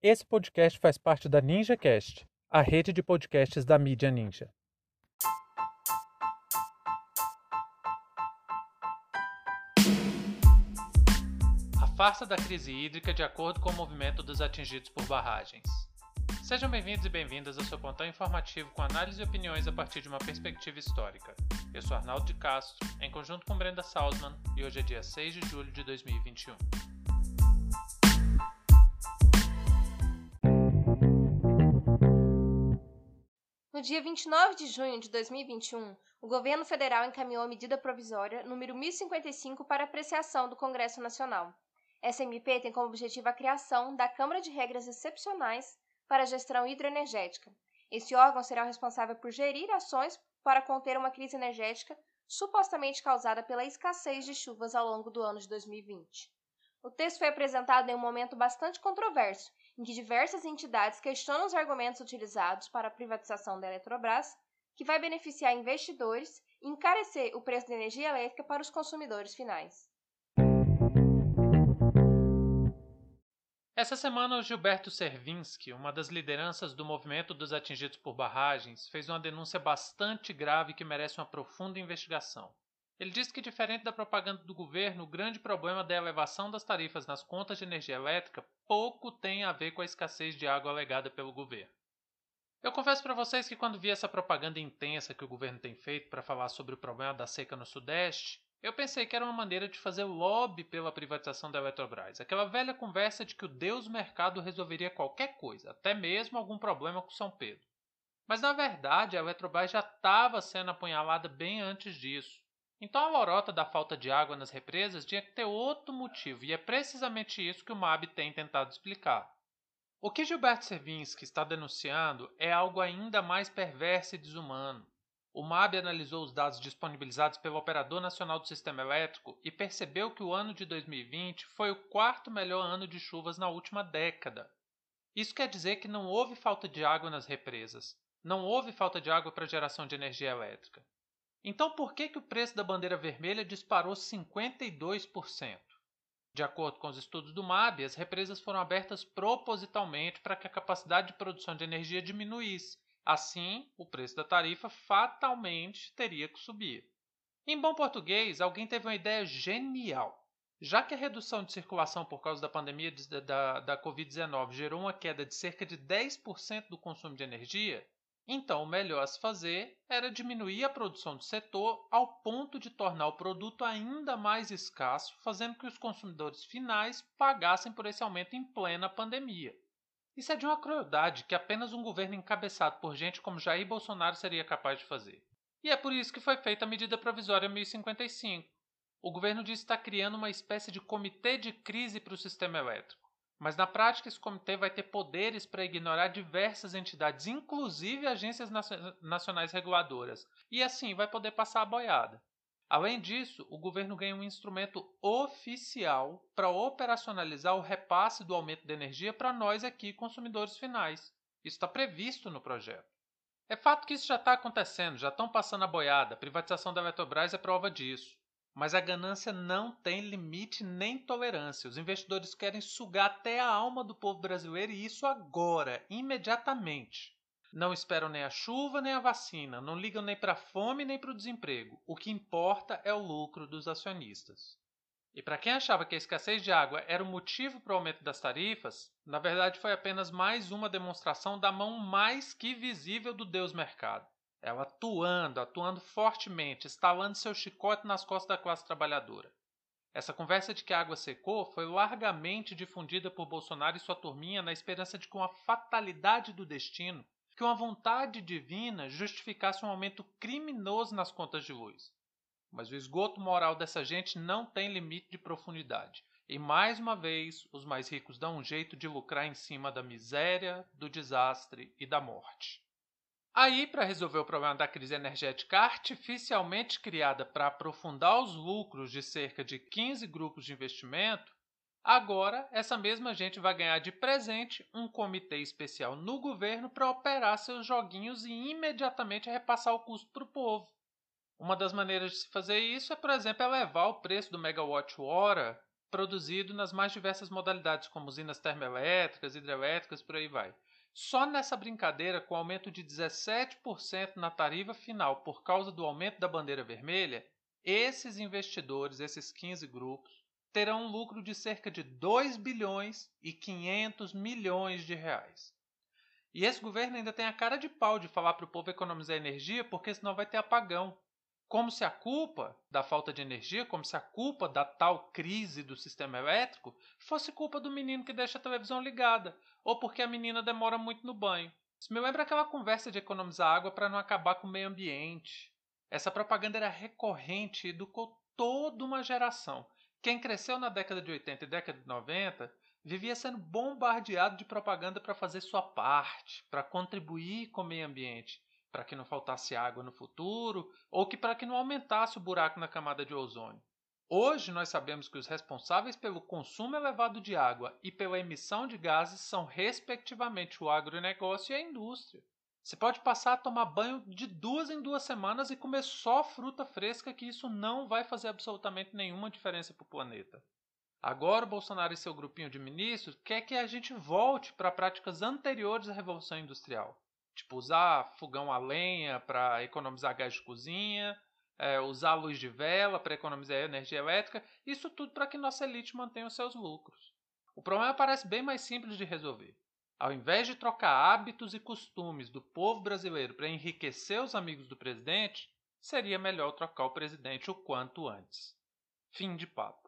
Esse podcast faz parte da NinjaCast, a rede de podcasts da mídia Ninja. A farsa da crise hídrica de acordo com o movimento dos atingidos por barragens. Sejam bem-vindos e bem-vindas ao seu pontão informativo com análise e opiniões a partir de uma perspectiva histórica. Eu sou Arnaldo de Castro, em conjunto com Brenda Salzman, e hoje é dia 6 de julho de 2021. No dia 29 de junho de 2021, o governo federal encaminhou a medida provisória número 1055 para apreciação do Congresso Nacional. Essa MP tem como objetivo a criação da Câmara de Regras Excepcionais para a Gestão Hidroenergética. Esse órgão será o responsável por gerir ações para conter uma crise energética supostamente causada pela escassez de chuvas ao longo do ano de 2020. O texto foi apresentado em um momento bastante controverso, em que diversas entidades questionam os argumentos utilizados para a privatização da Eletrobras, que vai beneficiar investidores e encarecer o preço da energia elétrica para os consumidores finais. Essa semana, o Gilberto Servinski, uma das lideranças do movimento dos atingidos por barragens, fez uma denúncia bastante grave que merece uma profunda investigação. Ele disse que, diferente da propaganda do governo, o grande problema da elevação das tarifas nas contas de energia elétrica pouco tem a ver com a escassez de água alegada pelo governo. Eu confesso para vocês que, quando vi essa propaganda intensa que o governo tem feito para falar sobre o problema da seca no Sudeste, eu pensei que era uma maneira de fazer lobby pela privatização da Eletrobras. Aquela velha conversa de que o Deus mercado resolveria qualquer coisa, até mesmo algum problema com São Pedro. Mas na verdade, a Eletrobras já estava sendo apunhalada bem antes disso. Então a lorota da falta de água nas represas tinha que ter outro motivo, e é precisamente isso que o MAB tem tentado explicar. O que Gilberto Servinski está denunciando é algo ainda mais perverso e desumano. O MAB analisou os dados disponibilizados pelo Operador Nacional do Sistema Elétrico e percebeu que o ano de 2020 foi o quarto melhor ano de chuvas na última década. Isso quer dizer que não houve falta de água nas represas, não houve falta de água para geração de energia elétrica. Então, por que, que o preço da bandeira vermelha disparou 52%? De acordo com os estudos do MAB, as represas foram abertas propositalmente para que a capacidade de produção de energia diminuísse. Assim, o preço da tarifa fatalmente teria que subir. Em bom português, alguém teve uma ideia genial. Já que a redução de circulação por causa da pandemia da, da Covid-19 gerou uma queda de cerca de 10% do consumo de energia, então, o melhor a se fazer era diminuir a produção do setor ao ponto de tornar o produto ainda mais escasso, fazendo que os consumidores finais pagassem por esse aumento em plena pandemia. Isso é de uma crueldade que apenas um governo encabeçado por gente como Jair Bolsonaro seria capaz de fazer. E é por isso que foi feita a medida provisória 1055. O governo diz estar criando uma espécie de comitê de crise para o sistema elétrico. Mas na prática, esse comitê vai ter poderes para ignorar diversas entidades, inclusive agências nacionais reguladoras, e assim vai poder passar a boiada. Além disso, o governo ganha um instrumento oficial para operacionalizar o repasse do aumento de energia para nós aqui, consumidores finais. Isso está previsto no projeto. É fato que isso já está acontecendo, já estão passando a boiada. A privatização da Eletrobras é prova disso. Mas a ganância não tem limite nem tolerância. Os investidores querem sugar até a alma do povo brasileiro e isso agora, imediatamente. Não esperam nem a chuva nem a vacina, não ligam nem para a fome nem para o desemprego. O que importa é o lucro dos acionistas. E para quem achava que a escassez de água era o motivo para o aumento das tarifas, na verdade foi apenas mais uma demonstração da mão mais que visível do Deus Mercado. Ela atuando, atuando fortemente, estalando seu chicote nas costas da classe trabalhadora. Essa conversa de que a água secou foi largamente difundida por Bolsonaro e sua turminha na esperança de que uma fatalidade do destino, que uma vontade divina justificasse um aumento criminoso nas contas de luz. Mas o esgoto moral dessa gente não tem limite de profundidade. E mais uma vez, os mais ricos dão um jeito de lucrar em cima da miséria, do desastre e da morte. Aí, para resolver o problema da crise energética artificialmente criada para aprofundar os lucros de cerca de 15 grupos de investimento, agora essa mesma gente vai ganhar de presente um comitê especial no governo para operar seus joguinhos e imediatamente repassar o custo para o povo. Uma das maneiras de se fazer isso é, por exemplo, elevar o preço do megawatt-hora produzido nas mais diversas modalidades, como usinas termoelétricas, hidrelétricas, por aí vai. Só nessa brincadeira, com aumento de 17% na tarifa final por causa do aumento da bandeira vermelha, esses investidores, esses 15 grupos, terão um lucro de cerca de 2 bilhões e 500 milhões de reais. E esse governo ainda tem a cara de pau de falar para o povo economizar energia, porque senão vai ter apagão. Como se a culpa da falta de energia, como se a culpa da tal crise do sistema elétrico fosse culpa do menino que deixa a televisão ligada, ou porque a menina demora muito no banho. Isso me lembra aquela conversa de economizar água para não acabar com o meio ambiente. Essa propaganda era recorrente e educou toda uma geração. Quem cresceu na década de 80 e década de 90 vivia sendo bombardeado de propaganda para fazer sua parte, para contribuir com o meio ambiente para que não faltasse água no futuro ou que para que não aumentasse o buraco na camada de ozônio. Hoje nós sabemos que os responsáveis pelo consumo elevado de água e pela emissão de gases são respectivamente o agronegócio e a indústria. Você pode passar a tomar banho de duas em duas semanas e comer só fruta fresca, que isso não vai fazer absolutamente nenhuma diferença para o planeta. Agora o Bolsonaro e seu grupinho de ministros quer que a gente volte para práticas anteriores à Revolução Industrial. Tipo, usar fogão a lenha para economizar gás de cozinha, é, usar luz de vela para economizar energia elétrica, isso tudo para que nossa elite mantenha os seus lucros. O problema parece bem mais simples de resolver. Ao invés de trocar hábitos e costumes do povo brasileiro para enriquecer os amigos do presidente, seria melhor trocar o presidente o quanto antes. Fim de papo.